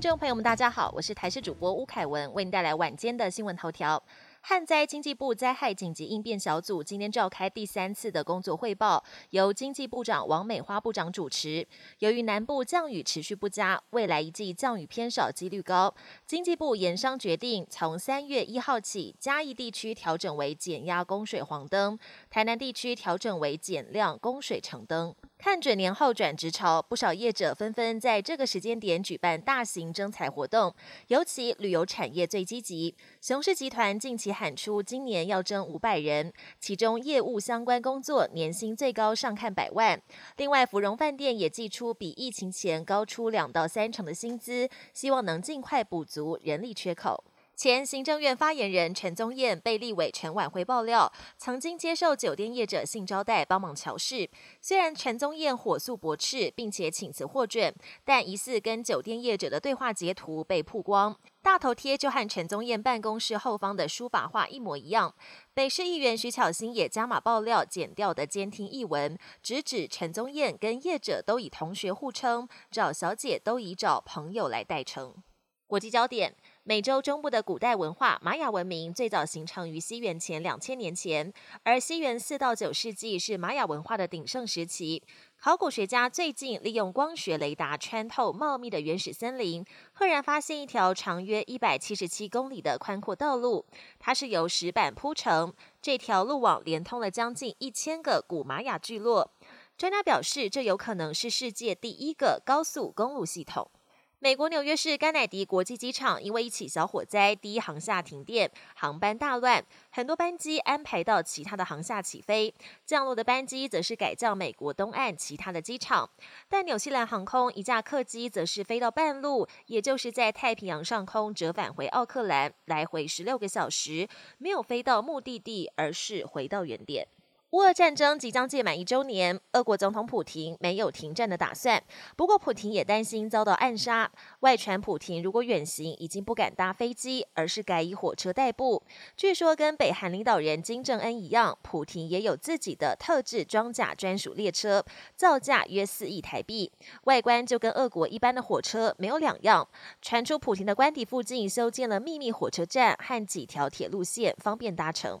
听众朋友们，大家好，我是台视主播吴凯文，为您带来晚间的新闻头条。旱灾经济部灾害紧急应变小组今天召开第三次的工作汇报，由经济部长王美花部长主持。由于南部降雨持续不佳，未来一季降雨偏少几率高，经济部研商决定从三月一号起，嘉义地区调整为减压供水黄灯，台南地区调整为减量供水橙灯。看准年后转职潮，不少业者纷纷在这个时间点举办大型征才活动，尤其旅游产业最积极。雄狮集团近期喊出今年要征五百人，其中业务相关工作年薪最高上看百万。另外，芙蓉饭店也寄出比疫情前高出两到三成的薪资，希望能尽快补足人力缺口。前行政院发言人陈宗彦被立委陈婉慧爆料，曾经接受酒店业者性招待帮忙乔事。虽然陈宗彦火速驳斥，并且请辞获准，但疑似跟酒店业者的对话截图被曝光，大头贴就和陈宗彦办公室后方的书法画一模一样。北市议员徐巧芯也加码爆料，剪掉的监听译文，直指陈宗彦跟业者都以同学互称，找小姐都以找朋友来代称。国际焦点。美洲中部的古代文化玛雅文明最早形成于西元前两千年前，而西元四到九世纪是玛雅文化的鼎盛时期。考古学家最近利用光学雷达穿透茂密的原始森林，赫然发现一条长约一百七十七公里的宽阔道路，它是由石板铺成。这条路网连通了将近一千个古玛雅聚落。专家表示，这有可能是世界第一个高速公路系统。美国纽约市甘乃迪国际机场因为一起小火灾，第一航厦停电，航班大乱，很多班机安排到其他的航厦起飞，降落的班机则是改降美国东岸其他的机场。但纽西兰航空一架客机则是飞到半路，也就是在太平洋上空折返回奥克兰，来回十六个小时，没有飞到目的地，而是回到原点。乌俄战争即将届满一周年，俄国总统普廷没有停战的打算。不过，普廷也担心遭到暗杀。外传普廷如果远行，已经不敢搭飞机，而是改以火车代步。据说，跟北韩领导人金正恩一样，普廷也有自己的特制装甲专属列车，造价约四亿台币，外观就跟俄国一般的火车没有两样。传出普廷的官邸附近修建了秘密火车站和几条铁路线，方便搭乘。